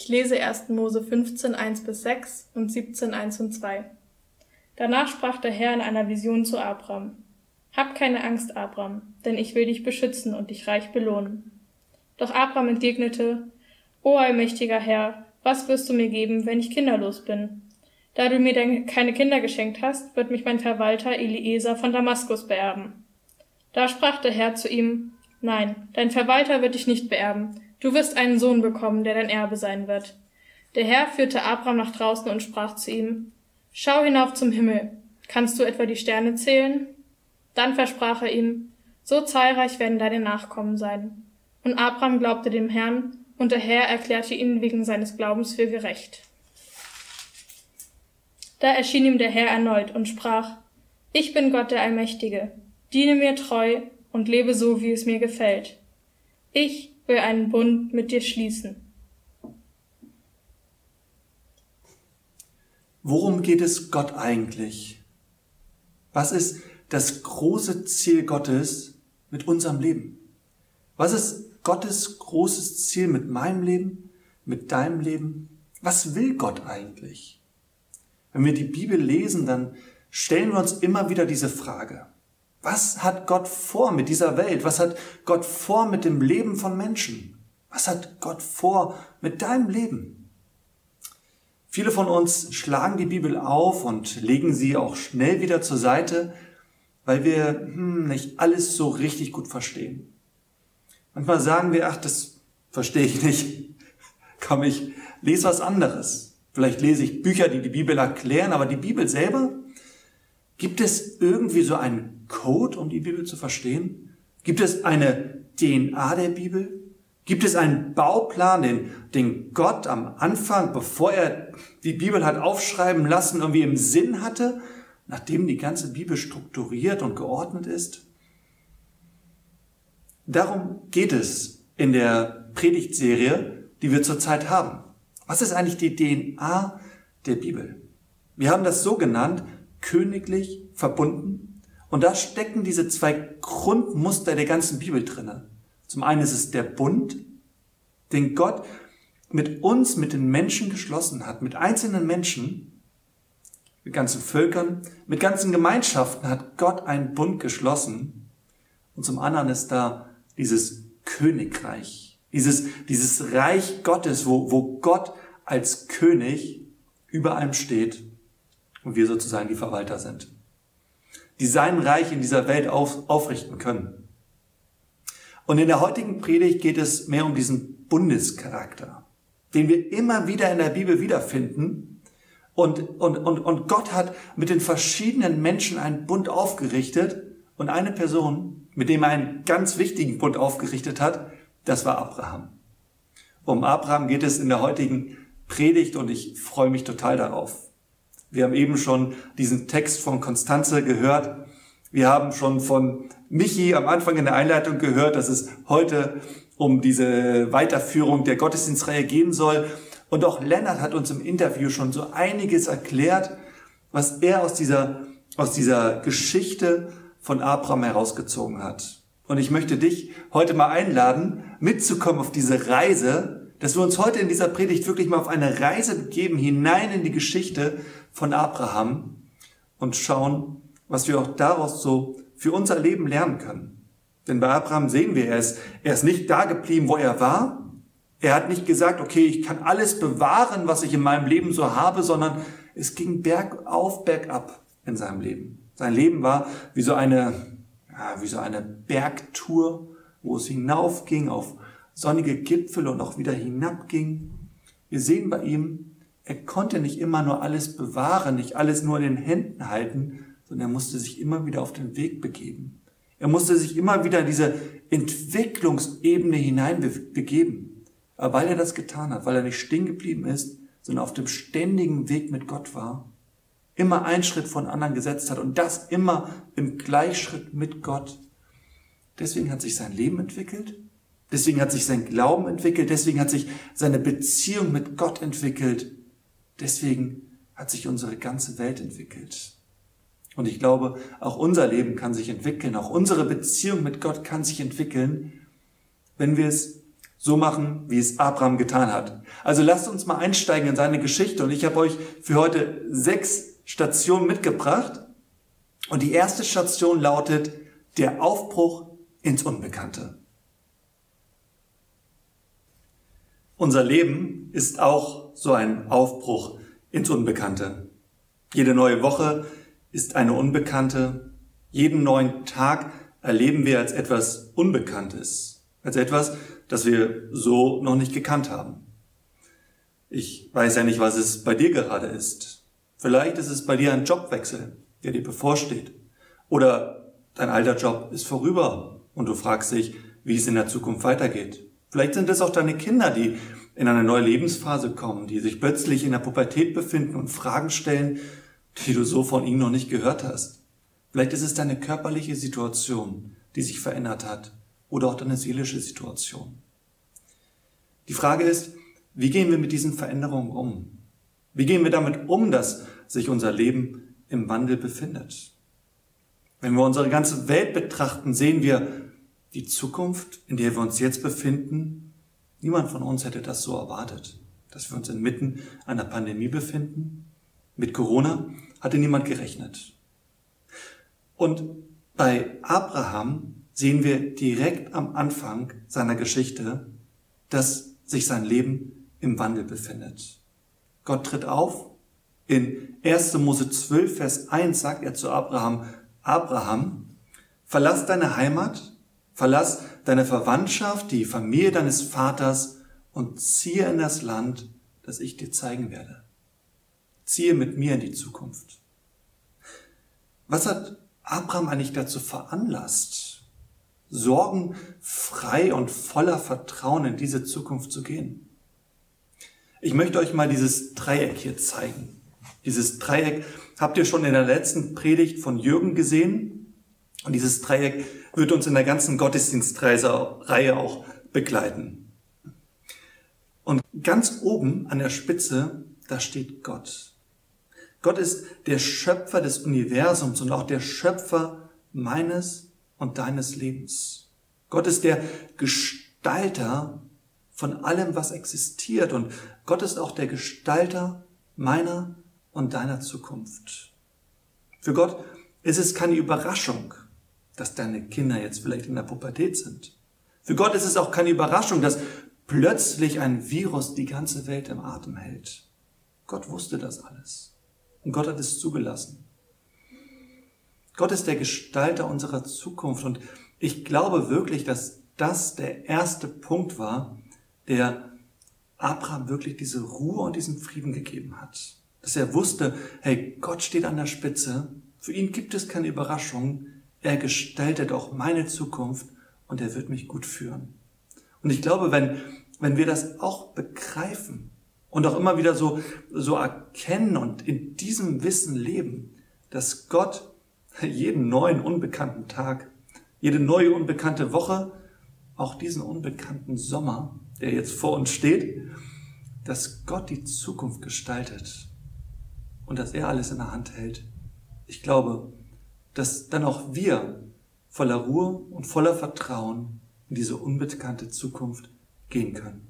Ich lese 1. Mose 15, 1 bis 6 und 17, 1 und 2. Danach sprach der Herr in einer Vision zu Abram. Hab keine Angst, Abram, denn ich will dich beschützen und dich reich belohnen. Doch Abram entgegnete, O allmächtiger Herr, was wirst du mir geben, wenn ich kinderlos bin? Da du mir denn keine Kinder geschenkt hast, wird mich mein Verwalter Eliezer von Damaskus beerben. Da sprach der Herr zu ihm, Nein, dein Verwalter wird dich nicht beerben, du wirst einen Sohn bekommen, der dein Erbe sein wird. Der Herr führte Abram nach draußen und sprach zu ihm, Schau hinauf zum Himmel, kannst du etwa die Sterne zählen? Dann versprach er ihm, so zahlreich werden deine Nachkommen sein. Und Abram glaubte dem Herrn, und der Herr erklärte ihn wegen seines Glaubens für gerecht. Da erschien ihm der Herr erneut und sprach, Ich bin Gott der Allmächtige, diene mir treu und lebe so, wie es mir gefällt. Ich will einen Bund mit dir schließen. Worum geht es Gott eigentlich? Was ist das große Ziel Gottes mit unserem Leben? Was ist Gottes großes Ziel mit meinem Leben, mit deinem Leben? Was will Gott eigentlich? Wenn wir die Bibel lesen, dann stellen wir uns immer wieder diese Frage. Was hat Gott vor mit dieser Welt? Was hat Gott vor mit dem Leben von Menschen? Was hat Gott vor mit deinem Leben? Viele von uns schlagen die Bibel auf und legen sie auch schnell wieder zur Seite, weil wir hm, nicht alles so richtig gut verstehen. Manchmal sagen wir, ach, das verstehe ich nicht. Komm, ich lese was anderes. Vielleicht lese ich Bücher, die die Bibel erklären, aber die Bibel selber, gibt es irgendwie so einen Code, um die Bibel zu verstehen? Gibt es eine DNA der Bibel? Gibt es einen Bauplan, den, den Gott am Anfang, bevor er die Bibel hat aufschreiben lassen, irgendwie im Sinn hatte? nachdem die ganze Bibel strukturiert und geordnet ist? Darum geht es in der Predigtserie, die wir zurzeit haben. Was ist eigentlich die DNA der Bibel? Wir haben das so genannt, königlich verbunden. Und da stecken diese zwei Grundmuster der ganzen Bibel drinne. Zum einen ist es der Bund, den Gott mit uns, mit den Menschen geschlossen hat, mit einzelnen Menschen, mit ganzen Völkern, mit ganzen Gemeinschaften hat Gott einen Bund geschlossen. Und zum anderen ist da dieses Königreich, dieses, dieses Reich Gottes, wo, wo Gott als König über allem steht und wir sozusagen die Verwalter sind, die sein Reich in dieser Welt auf, aufrichten können. Und in der heutigen Predigt geht es mehr um diesen Bundescharakter, den wir immer wieder in der Bibel wiederfinden und, und, und, und Gott hat mit den verschiedenen Menschen einen Bund aufgerichtet und eine Person, mit dem er einen ganz wichtigen Bund aufgerichtet hat, das war Abraham. Um Abraham geht es in der heutigen Predigt und ich freue mich total darauf. Wir haben eben schon diesen Text von Konstanze gehört. Wir haben schon von Michi am Anfang in der Einleitung gehört, dass es heute um diese Weiterführung der Gottesdienstreihe gehen soll. Und auch Lennart hat uns im Interview schon so einiges erklärt, was er aus dieser, aus dieser Geschichte von Abraham herausgezogen hat. Und ich möchte dich heute mal einladen, mitzukommen auf diese Reise, dass wir uns heute in dieser Predigt wirklich mal auf eine Reise begeben, hinein in die Geschichte von Abraham und schauen, was wir auch daraus so für unser Leben lernen können. Denn bei Abraham sehen wir, ist, er ist nicht da geblieben, wo er war, er hat nicht gesagt, okay, ich kann alles bewahren, was ich in meinem Leben so habe, sondern es ging bergauf, bergab in seinem Leben. Sein Leben war wie so eine, wie so eine Bergtour, wo es hinaufging auf sonnige Gipfel und auch wieder hinabging. Wir sehen bei ihm, er konnte nicht immer nur alles bewahren, nicht alles nur in den Händen halten, sondern er musste sich immer wieder auf den Weg begeben. Er musste sich immer wieder in diese Entwicklungsebene hinein begeben. Aber weil er das getan hat, weil er nicht stehen geblieben ist, sondern auf dem ständigen Weg mit Gott war, immer einen Schritt von anderen gesetzt hat und das immer im Gleichschritt mit Gott. Deswegen hat sich sein Leben entwickelt, deswegen hat sich sein Glauben entwickelt, deswegen hat sich seine Beziehung mit Gott entwickelt, deswegen hat sich unsere ganze Welt entwickelt. Und ich glaube, auch unser Leben kann sich entwickeln, auch unsere Beziehung mit Gott kann sich entwickeln, wenn wir es So machen, wie es Abraham getan hat. Also lasst uns mal einsteigen in seine Geschichte. Und ich habe euch für heute sechs Stationen mitgebracht. Und die erste Station lautet der Aufbruch ins Unbekannte. Unser Leben ist auch so ein Aufbruch ins Unbekannte. Jede neue Woche ist eine Unbekannte. Jeden neuen Tag erleben wir als etwas Unbekanntes, als etwas, das wir so noch nicht gekannt haben. Ich weiß ja nicht, was es bei dir gerade ist. Vielleicht ist es bei dir ein Jobwechsel, der dir bevorsteht. Oder dein alter Job ist vorüber und du fragst dich, wie es in der Zukunft weitergeht. Vielleicht sind es auch deine Kinder, die in eine neue Lebensphase kommen, die sich plötzlich in der Pubertät befinden und Fragen stellen, die du so von ihnen noch nicht gehört hast. Vielleicht ist es deine körperliche Situation, die sich verändert hat oder auch deine seelische Situation. Die Frage ist, wie gehen wir mit diesen Veränderungen um? Wie gehen wir damit um, dass sich unser Leben im Wandel befindet? Wenn wir unsere ganze Welt betrachten, sehen wir die Zukunft, in der wir uns jetzt befinden. Niemand von uns hätte das so erwartet, dass wir uns inmitten einer Pandemie befinden. Mit Corona hatte niemand gerechnet. Und bei Abraham sehen wir direkt am Anfang seiner Geschichte, dass sich sein Leben im Wandel befindet. Gott tritt auf. In 1. Mose 12, Vers 1 sagt er zu Abraham, Abraham, verlass deine Heimat, verlass deine Verwandtschaft, die Familie deines Vaters und ziehe in das Land, das ich dir zeigen werde. Ziehe mit mir in die Zukunft. Was hat Abraham eigentlich dazu veranlasst, sorgenfrei und voller Vertrauen in diese Zukunft zu gehen? Ich möchte euch mal dieses Dreieck hier zeigen. Dieses Dreieck habt ihr schon in der letzten Predigt von Jürgen gesehen. Und dieses Dreieck wird uns in der ganzen Gottesdienstreihe auch begleiten. Und ganz oben an der Spitze, da steht Gott. Gott ist der Schöpfer des Universums und auch der Schöpfer meines und deines Lebens. Gott ist der Gestalter von allem, was existiert und Gott ist auch der Gestalter meiner und deiner Zukunft. Für Gott ist es keine Überraschung, dass deine Kinder jetzt vielleicht in der Pubertät sind. Für Gott ist es auch keine Überraschung, dass plötzlich ein Virus die ganze Welt im Atem hält. Gott wusste das alles. Und Gott hat es zugelassen. Gott ist der Gestalter unserer Zukunft und ich glaube wirklich, dass das der erste Punkt war, der Abraham wirklich diese Ruhe und diesen Frieden gegeben hat. Dass er wusste, hey, Gott steht an der Spitze, für ihn gibt es keine Überraschung, er gestaltet auch meine Zukunft und er wird mich gut führen. Und ich glaube, wenn, wenn wir das auch begreifen, und auch immer wieder so, so erkennen und in diesem Wissen leben, dass Gott jeden neuen unbekannten Tag, jede neue unbekannte Woche, auch diesen unbekannten Sommer, der jetzt vor uns steht, dass Gott die Zukunft gestaltet und dass er alles in der Hand hält. Ich glaube, dass dann auch wir voller Ruhe und voller Vertrauen in diese unbekannte Zukunft gehen können.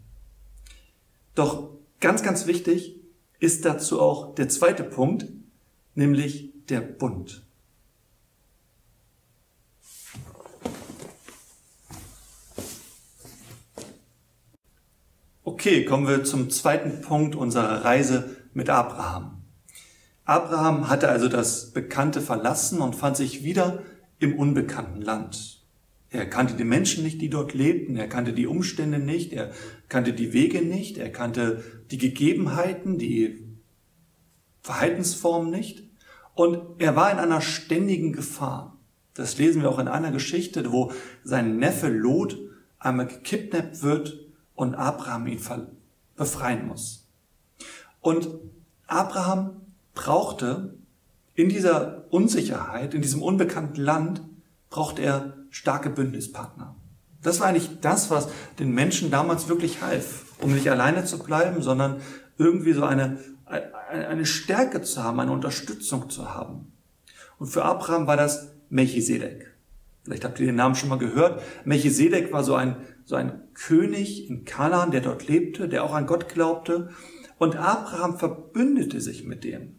Doch Ganz, ganz wichtig ist dazu auch der zweite Punkt, nämlich der Bund. Okay, kommen wir zum zweiten Punkt unserer Reise mit Abraham. Abraham hatte also das Bekannte verlassen und fand sich wieder im unbekannten Land. Er kannte die Menschen nicht, die dort lebten. Er kannte die Umstände nicht. Er kannte die Wege nicht. Er kannte die Gegebenheiten, die Verhaltensformen nicht. Und er war in einer ständigen Gefahr. Das lesen wir auch in einer Geschichte, wo sein Neffe Lot einmal gekidnappt wird und Abraham ihn befreien muss. Und Abraham brauchte in dieser Unsicherheit, in diesem unbekannten Land, braucht er starke Bündnispartner. Das war eigentlich das, was den Menschen damals wirklich half, um nicht alleine zu bleiben, sondern irgendwie so eine, eine Stärke zu haben, eine Unterstützung zu haben. Und für Abraham war das Melchisedek. Vielleicht habt ihr den Namen schon mal gehört. Melchisedek war so ein, so ein König in Kanaan, der dort lebte, der auch an Gott glaubte. Und Abraham verbündete sich mit dem.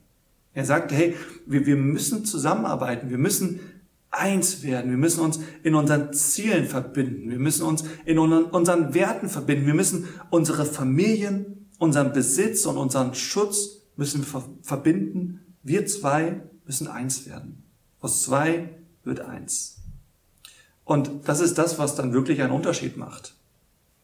Er sagte, hey, wir, wir müssen zusammenarbeiten, wir müssen eins werden, wir müssen uns in unseren Zielen verbinden, wir müssen uns in unseren Werten verbinden, wir müssen unsere Familien, unseren Besitz und unseren Schutz müssen wir verbinden. Wir zwei müssen eins werden. Aus zwei wird eins. Und das ist das, was dann wirklich einen Unterschied macht.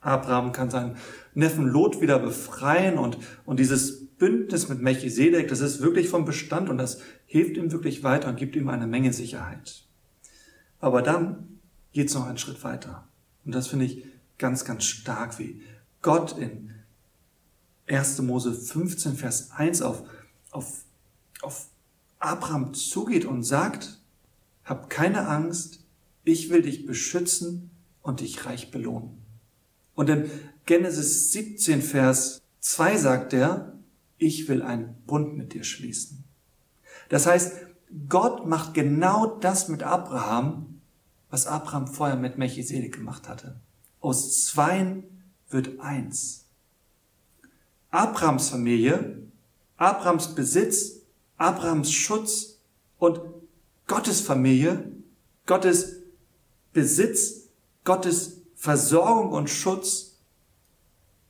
Abraham kann seinen Neffen Lot wieder befreien und, und dieses Bündnis mit Melchisedek, das ist wirklich vom Bestand und das hilft ihm wirklich weiter und gibt ihm eine Menge Sicherheit. Aber dann geht es noch einen Schritt weiter. Und das finde ich ganz, ganz stark, wie Gott in 1. Mose 15, Vers 1 auf, auf, auf Abraham zugeht und sagt, hab keine Angst, ich will dich beschützen und dich reich belohnen. Und in Genesis 17, Vers 2 sagt er, ich will einen Bund mit dir schließen. Das heißt, Gott macht genau das mit Abraham, was Abraham vorher mit Melchisedek gemacht hatte. Aus Zweien wird eins. Abrahams Familie, Abrahams Besitz, Abrahams Schutz und Gottes Familie, Gottes Besitz, Gottes Versorgung und Schutz,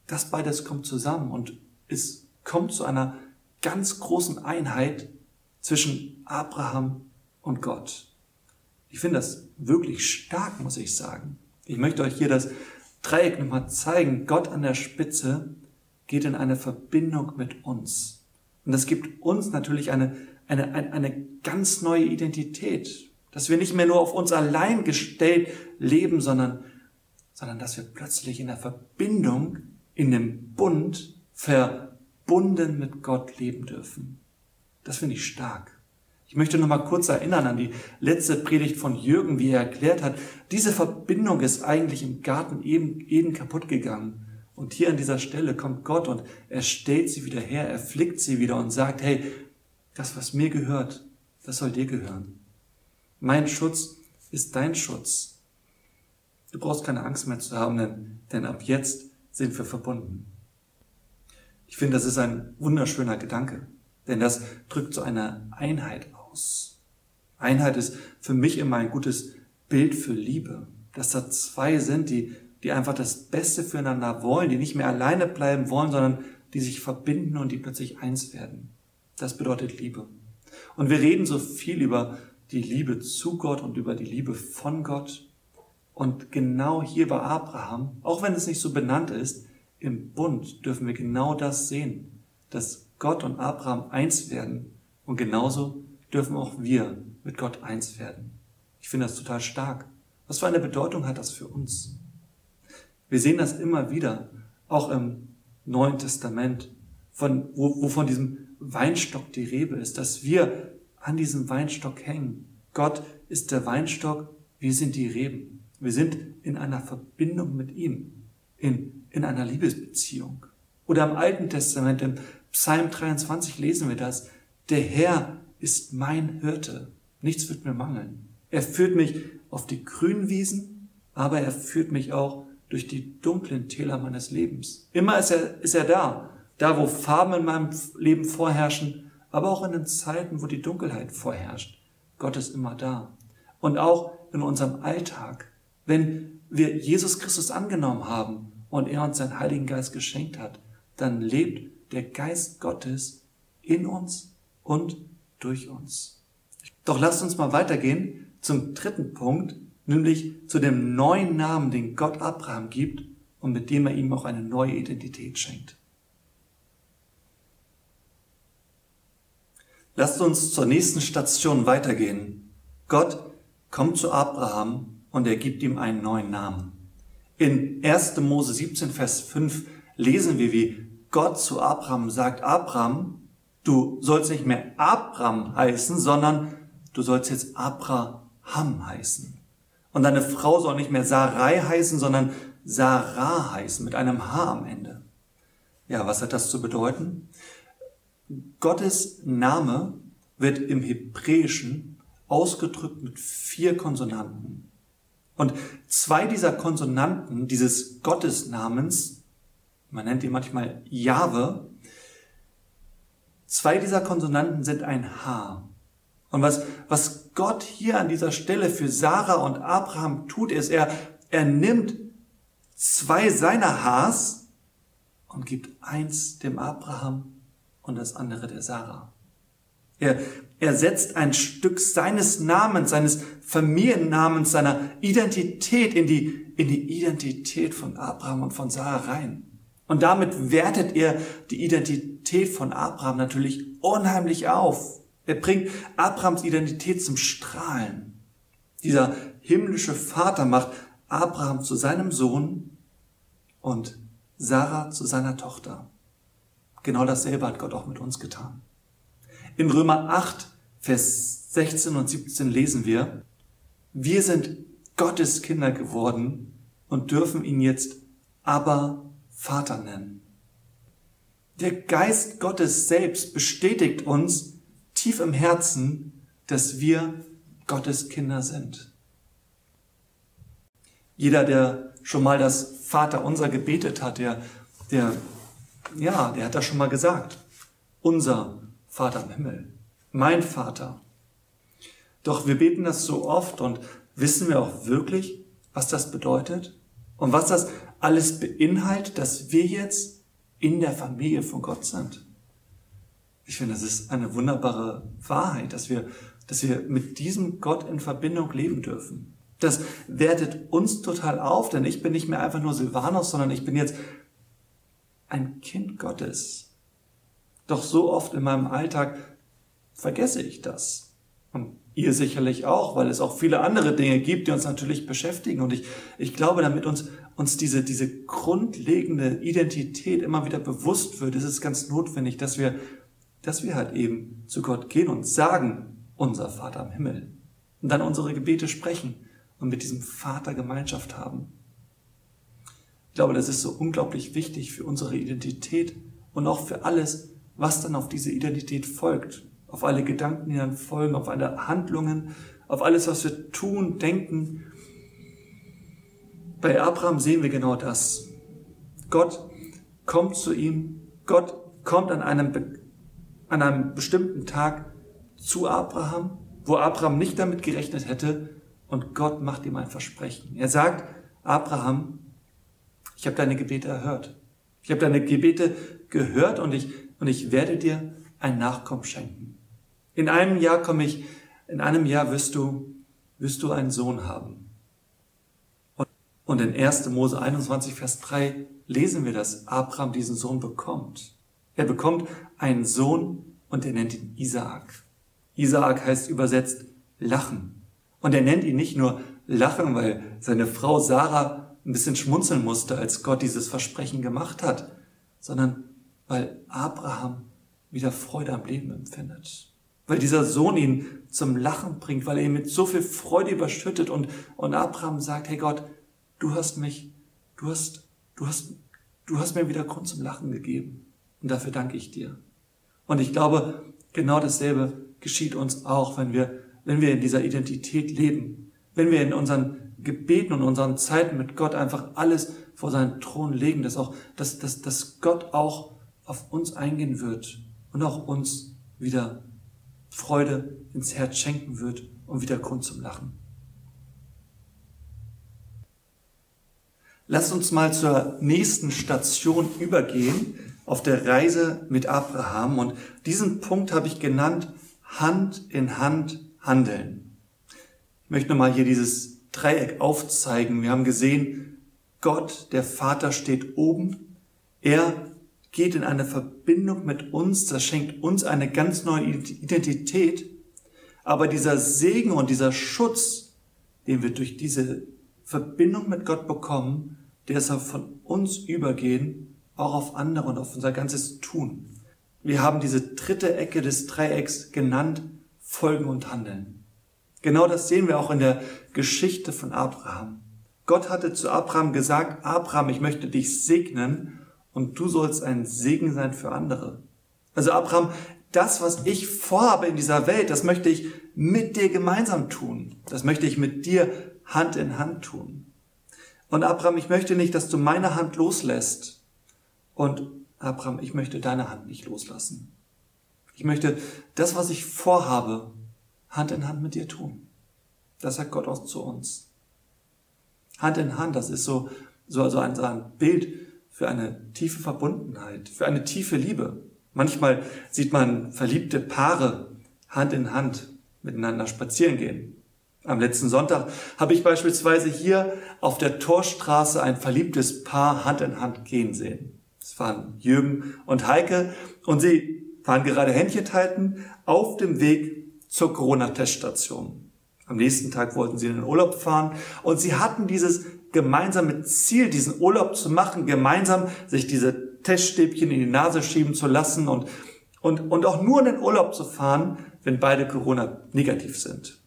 das beides kommt zusammen und es kommt zu einer ganz großen Einheit zwischen Abraham und Gott. Ich finde das wirklich stark, muss ich sagen. Ich möchte euch hier das Dreieck nochmal zeigen. Gott an der Spitze geht in eine Verbindung mit uns. Und das gibt uns natürlich eine, eine, eine, ganz neue Identität dass wir nicht mehr nur auf uns allein gestellt leben, sondern, sondern dass wir plötzlich in der Verbindung, in dem Bund, verbunden mit Gott leben dürfen. Das finde ich stark. Ich möchte noch mal kurz erinnern an die letzte Predigt von Jürgen, wie er erklärt hat, diese Verbindung ist eigentlich im Garten eben, eben kaputt gegangen. Und hier an dieser Stelle kommt Gott und er stellt sie wieder her, er flickt sie wieder und sagt, hey, das, was mir gehört, das soll dir gehören. Mein Schutz ist dein Schutz. Du brauchst keine Angst mehr zu haben, denn, denn ab jetzt sind wir verbunden. Ich finde, das ist ein wunderschöner Gedanke, denn das drückt so eine Einheit aus. Einheit ist für mich immer ein gutes Bild für Liebe, dass da zwei sind, die, die einfach das Beste füreinander wollen, die nicht mehr alleine bleiben wollen, sondern die sich verbinden und die plötzlich eins werden. Das bedeutet Liebe. Und wir reden so viel über die Liebe zu Gott und über die Liebe von Gott. Und genau hier bei Abraham, auch wenn es nicht so benannt ist, im Bund dürfen wir genau das sehen, dass Gott und Abraham eins werden. Und genauso dürfen auch wir mit Gott eins werden. Ich finde das total stark. Was für eine Bedeutung hat das für uns? Wir sehen das immer wieder, auch im Neuen Testament, von, wo, wo von diesem Weinstock die Rebe ist, dass wir an diesem Weinstock hängen. Gott ist der Weinstock, wir sind die Reben. Wir sind in einer Verbindung mit ihm, in, in einer Liebesbeziehung. Oder im Alten Testament, im Psalm 23 lesen wir das. Der Herr ist mein Hirte. Nichts wird mir mangeln. Er führt mich auf die grünen Wiesen, aber er führt mich auch durch die dunklen Täler meines Lebens. Immer ist er, ist er da. Da, wo Farben in meinem Leben vorherrschen, aber auch in den Zeiten, wo die Dunkelheit vorherrscht. Gott ist immer da. Und auch in unserem Alltag, wenn wir Jesus Christus angenommen haben und er uns seinen Heiligen Geist geschenkt hat, dann lebt der Geist Gottes in uns und durch uns. Doch lasst uns mal weitergehen zum dritten Punkt, nämlich zu dem neuen Namen, den Gott Abraham gibt und mit dem er ihm auch eine neue Identität schenkt. Lasst uns zur nächsten Station weitergehen. Gott kommt zu Abraham und er gibt ihm einen neuen Namen. In 1. Mose 17, Vers 5 lesen wir, wie Gott zu Abraham sagt, Abraham, du sollst nicht mehr Abraham heißen, sondern du sollst jetzt Abraham heißen. Und deine Frau soll nicht mehr Sarai heißen, sondern Sarah heißen, mit einem H am Ende. Ja, was hat das zu bedeuten? Gottes Name wird im Hebräischen ausgedrückt mit vier Konsonanten. Und zwei dieser Konsonanten dieses Gottesnamens, man nennt ihn manchmal Jahwe, zwei dieser Konsonanten sind ein H. Und was, was Gott hier an dieser Stelle für Sarah und Abraham tut, ist, er, er nimmt zwei seiner Hs und gibt eins dem Abraham und das andere der Sarah. Er, er setzt ein Stück seines Namens, seines Familiennamens, seiner Identität in die, in die Identität von Abraham und von Sarah rein. Und damit wertet er die Identität von Abraham natürlich unheimlich auf. Er bringt Abrahams Identität zum Strahlen. Dieser himmlische Vater macht Abraham zu seinem Sohn und Sarah zu seiner Tochter. Genau dasselbe hat Gott auch mit uns getan. In Römer 8, Vers 16 und 17 lesen wir, wir sind Gottes Kinder geworden und dürfen ihn jetzt aber Vater nennen. Der Geist Gottes selbst bestätigt uns tief im Herzen, dass wir Gottes Kinder sind. Jeder, der schon mal das Vater unser gebetet hat, der, der, ja, der hat das schon mal gesagt. Unser Vater im Himmel. Mein Vater. Doch wir beten das so oft und wissen wir auch wirklich, was das bedeutet? Und was das alles beinhaltet, dass wir jetzt in der Familie von Gott sind. Ich finde, das ist eine wunderbare Wahrheit, dass wir, dass wir mit diesem Gott in Verbindung leben dürfen. Das wertet uns total auf, denn ich bin nicht mehr einfach nur Silvanus, sondern ich bin jetzt ein Kind Gottes. Doch so oft in meinem Alltag vergesse ich das. Und ihr sicherlich auch, weil es auch viele andere Dinge gibt, die uns natürlich beschäftigen. Und ich, ich glaube, damit uns, uns diese, diese grundlegende Identität immer wieder bewusst wird, ist es ganz notwendig, dass wir, dass wir halt eben zu Gott gehen und sagen, unser Vater im Himmel. Und dann unsere Gebete sprechen und mit diesem Vater Gemeinschaft haben. Ich glaube, das ist so unglaublich wichtig für unsere Identität und auch für alles, was dann auf diese Identität folgt. Auf alle Gedanken, die dann folgen, auf alle Handlungen, auf alles, was wir tun, denken. Bei Abraham sehen wir genau das. Gott kommt zu ihm, Gott kommt an einem, an einem bestimmten Tag zu Abraham, wo Abraham nicht damit gerechnet hätte, und Gott macht ihm ein Versprechen. Er sagt, Abraham, ich habe deine Gebete erhört. Ich habe deine Gebete gehört und ich, und ich werde dir ein Nachkommen schenken. In einem Jahr komme ich, in einem Jahr wirst du, wirst du einen Sohn haben. Und, in 1. Mose 21, Vers 3 lesen wir, dass Abraham diesen Sohn bekommt. Er bekommt einen Sohn und er nennt ihn Isaak. Isaak heißt übersetzt Lachen. Und er nennt ihn nicht nur Lachen, weil seine Frau Sarah ein bisschen schmunzeln musste, als Gott dieses Versprechen gemacht hat, sondern weil Abraham wieder Freude am Leben empfindet. Weil dieser Sohn ihn zum Lachen bringt, weil er ihn mit so viel Freude überschüttet und, und Abraham sagt, hey Gott, du hast mich, du hast, du hast, du hast mir wieder Grund zum Lachen gegeben. Und dafür danke ich dir. Und ich glaube, genau dasselbe geschieht uns auch, wenn wir wenn wir in dieser Identität leben, wenn wir in unseren Gebeten und unseren Zeiten mit Gott einfach alles vor seinen Thron legen, dass auch, dass, dass, dass Gott auch auf uns eingehen wird und auch uns wieder Freude ins Herz schenken wird und wieder Grund zum Lachen. Lass uns mal zur nächsten Station übergehen auf der Reise mit Abraham und diesen Punkt habe ich genannt Hand in Hand handeln. Ich möchte nochmal hier dieses Dreieck aufzeigen. Wir haben gesehen, Gott, der Vater, steht oben. Er geht in eine Verbindung mit uns. Das schenkt uns eine ganz neue Identität. Aber dieser Segen und dieser Schutz, den wir durch diese Verbindung mit Gott bekommen, der soll von uns übergehen, auch auf andere und auf unser ganzes Tun. Wir haben diese dritte Ecke des Dreiecks genannt, folgen und handeln. Genau das sehen wir auch in der Geschichte von Abraham. Gott hatte zu Abraham gesagt, Abraham, ich möchte dich segnen und du sollst ein Segen sein für andere. Also Abraham, das, was ich vorhabe in dieser Welt, das möchte ich mit dir gemeinsam tun. Das möchte ich mit dir Hand in Hand tun. Und Abraham, ich möchte nicht, dass du meine Hand loslässt. Und Abraham, ich möchte deine Hand nicht loslassen. Ich möchte das, was ich vorhabe, Hand in Hand mit dir tun. Das sagt Gott auch zu uns. Hand in Hand, das ist so, so, so ein, so ein Bild für eine tiefe Verbundenheit, für eine tiefe Liebe. Manchmal sieht man verliebte Paare Hand in Hand miteinander spazieren gehen. Am letzten Sonntag habe ich beispielsweise hier auf der Torstraße ein verliebtes Paar Hand in Hand gehen sehen. Es waren Jürgen und Heike und sie waren gerade Händchen halten auf dem Weg zur Corona-Teststation. Am nächsten Tag wollten sie in den Urlaub fahren und sie hatten dieses gemeinsame Ziel, diesen Urlaub zu machen, gemeinsam sich diese Teststäbchen in die Nase schieben zu lassen und, und, und auch nur in den Urlaub zu fahren, wenn beide Corona negativ sind.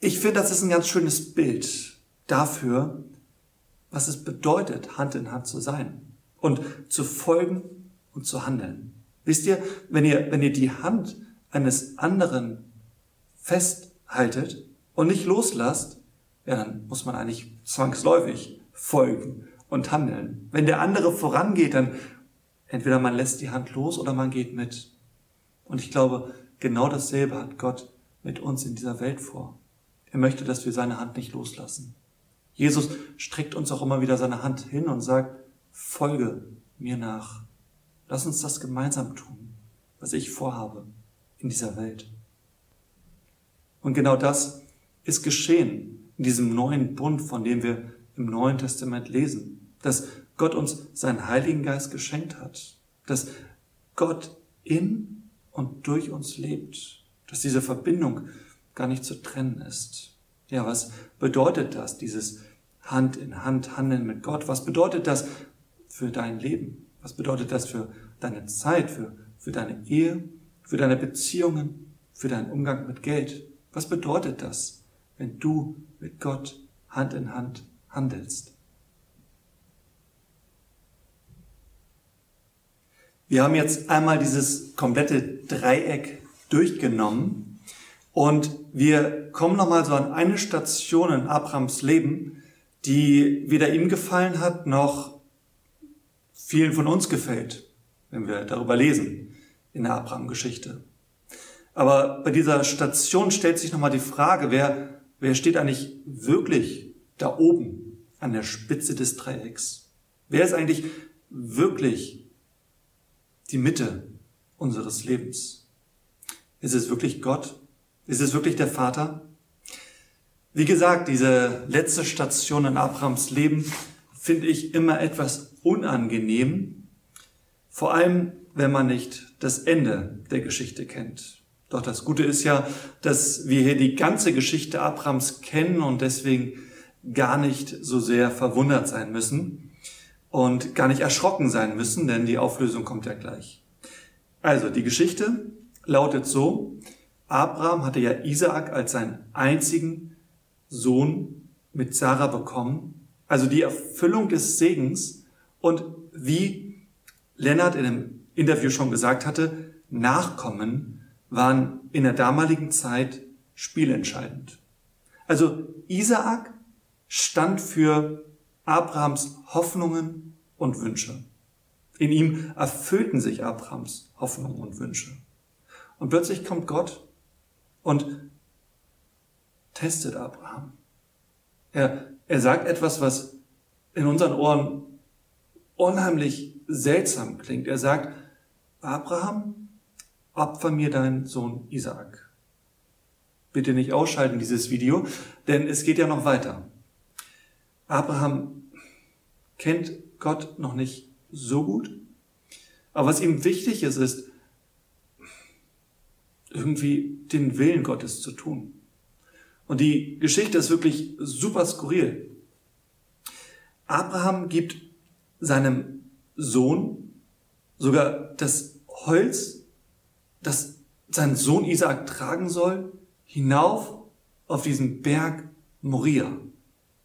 Ich finde, das ist ein ganz schönes Bild dafür, was es bedeutet, Hand in Hand zu sein und zu folgen und zu handeln. Wisst ihr, wenn ihr, wenn ihr die Hand eines anderen festhaltet und nicht loslasst, ja, dann muss man eigentlich zwangsläufig folgen und handeln. Wenn der andere vorangeht, dann entweder man lässt die Hand los oder man geht mit. Und ich glaube, genau dasselbe hat Gott mit uns in dieser Welt vor. Er möchte, dass wir seine Hand nicht loslassen. Jesus streckt uns auch immer wieder seine Hand hin und sagt, folge mir nach. Lass uns das gemeinsam tun, was ich vorhabe in dieser Welt. Und genau das ist geschehen in diesem neuen Bund, von dem wir im Neuen Testament lesen, dass Gott uns seinen Heiligen Geist geschenkt hat, dass Gott in und durch uns lebt, dass diese Verbindung gar nicht zu trennen ist. Ja, was bedeutet das, dieses Hand in Hand handeln mit Gott? Was bedeutet das für dein Leben? Was bedeutet das für deine Zeit, für, für deine Ehe, für deine Beziehungen, für deinen Umgang mit Geld? Was bedeutet das, wenn du mit Gott Hand in Hand handelst. Wir haben jetzt einmal dieses komplette Dreieck durchgenommen und wir kommen nochmal so an eine Station in Abrahams Leben, die weder ihm gefallen hat, noch vielen von uns gefällt, wenn wir darüber lesen in der Abraham-Geschichte. Aber bei dieser Station stellt sich nochmal die Frage, wer Wer steht eigentlich wirklich da oben an der Spitze des Dreiecks? Wer ist eigentlich wirklich die Mitte unseres Lebens? Ist es wirklich Gott? Ist es wirklich der Vater? Wie gesagt, diese letzte Station in Abrahams Leben finde ich immer etwas unangenehm, vor allem wenn man nicht das Ende der Geschichte kennt. Doch das Gute ist ja, dass wir hier die ganze Geschichte Abrams kennen und deswegen gar nicht so sehr verwundert sein müssen und gar nicht erschrocken sein müssen, denn die Auflösung kommt ja gleich. Also die Geschichte lautet so, Abraham hatte ja Isaak als seinen einzigen Sohn mit Sarah bekommen, also die Erfüllung des Segens und wie Lennart in einem Interview schon gesagt hatte, Nachkommen waren in der damaligen Zeit spielentscheidend. Also Isaak stand für Abrahams Hoffnungen und Wünsche. In ihm erfüllten sich Abrahams Hoffnungen und Wünsche. Und plötzlich kommt Gott und testet Abraham. Er, er sagt etwas, was in unseren Ohren unheimlich seltsam klingt. Er sagt, Abraham, opfer mir deinen Sohn Isaak. Bitte nicht ausschalten dieses Video, denn es geht ja noch weiter. Abraham kennt Gott noch nicht so gut, aber was ihm wichtig ist, ist irgendwie den Willen Gottes zu tun. Und die Geschichte ist wirklich super skurril. Abraham gibt seinem Sohn sogar das Holz das sein Sohn Isaak tragen soll, hinauf auf diesen Berg Moria.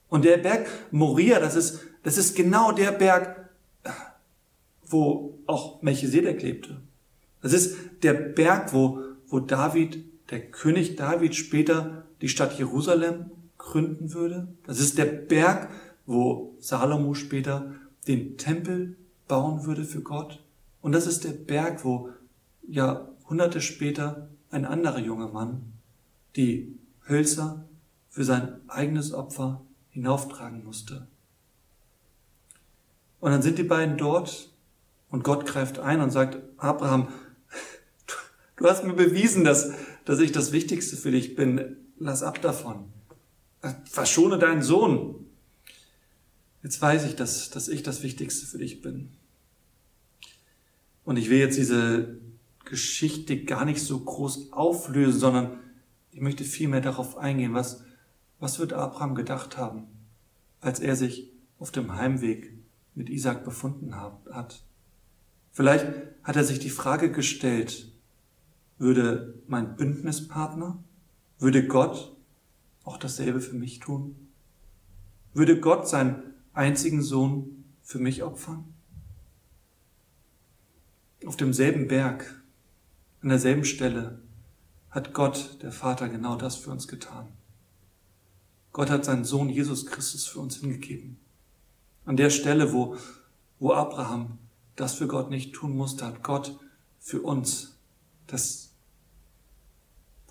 Und der Berg Moria, das ist, das ist genau der Berg, wo auch Melchisedek lebte. Das ist der Berg, wo, wo David der König David später die Stadt Jerusalem gründen würde. Das ist der Berg, wo Salomo später den Tempel bauen würde für Gott. Und das ist der Berg, wo Jahrhunderte später ein anderer junger Mann die Hölzer für sein eigenes Opfer hinauftragen musste. Und dann sind die beiden dort und Gott greift ein und sagt, Abraham, du hast mir bewiesen, dass, dass ich das Wichtigste für dich bin. Lass ab davon. Verschone deinen Sohn. Jetzt weiß ich, dass, dass ich das Wichtigste für dich bin. Und ich will jetzt diese Geschichte gar nicht so groß auflösen, sondern ich möchte vielmehr darauf eingehen, was, was wird Abraham gedacht haben, als er sich auf dem Heimweg mit Isaac befunden hat. Vielleicht hat er sich die Frage gestellt, würde mein Bündnispartner, würde Gott auch dasselbe für mich tun? Würde Gott seinen einzigen Sohn für mich opfern? Auf demselben Berg, an derselben Stelle hat Gott, der Vater, genau das für uns getan. Gott hat seinen Sohn Jesus Christus für uns hingegeben. An der Stelle, wo, wo Abraham das für Gott nicht tun musste, hat Gott für uns das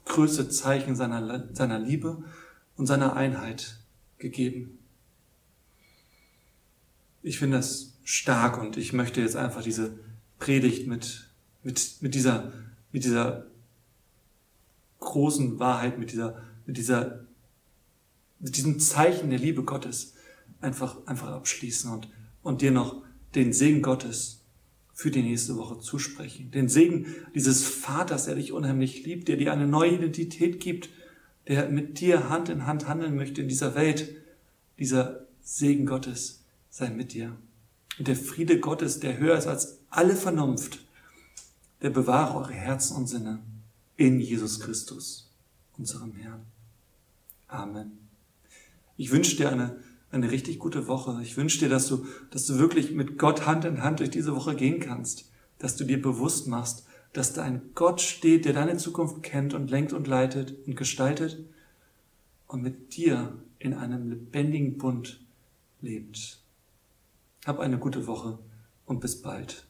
größte Zeichen seiner, seiner Liebe und seiner Einheit gegeben. Ich finde das stark und ich möchte jetzt einfach diese Predigt mit, mit, mit dieser, mit dieser großen Wahrheit, mit dieser, mit dieser, mit diesem Zeichen der Liebe Gottes einfach, einfach abschließen und, und dir noch den Segen Gottes für die nächste Woche zusprechen. Den Segen dieses Vaters, der dich unheimlich liebt, der dir eine neue Identität gibt, der mit dir Hand in Hand handeln möchte in dieser Welt. Dieser Segen Gottes sei mit dir. Und der Friede Gottes, der höher ist als alle Vernunft, bewahre eure Herzen und Sinne in Jesus Christus, unserem Herrn. Amen. Ich wünsche dir eine, eine richtig gute Woche. Ich wünsche dir, dass du, dass du wirklich mit Gott Hand in Hand durch diese Woche gehen kannst, dass du dir bewusst machst, dass da ein Gott steht, der deine Zukunft kennt und lenkt und leitet und gestaltet und mit dir in einem lebendigen Bund lebt. Hab eine gute Woche und bis bald.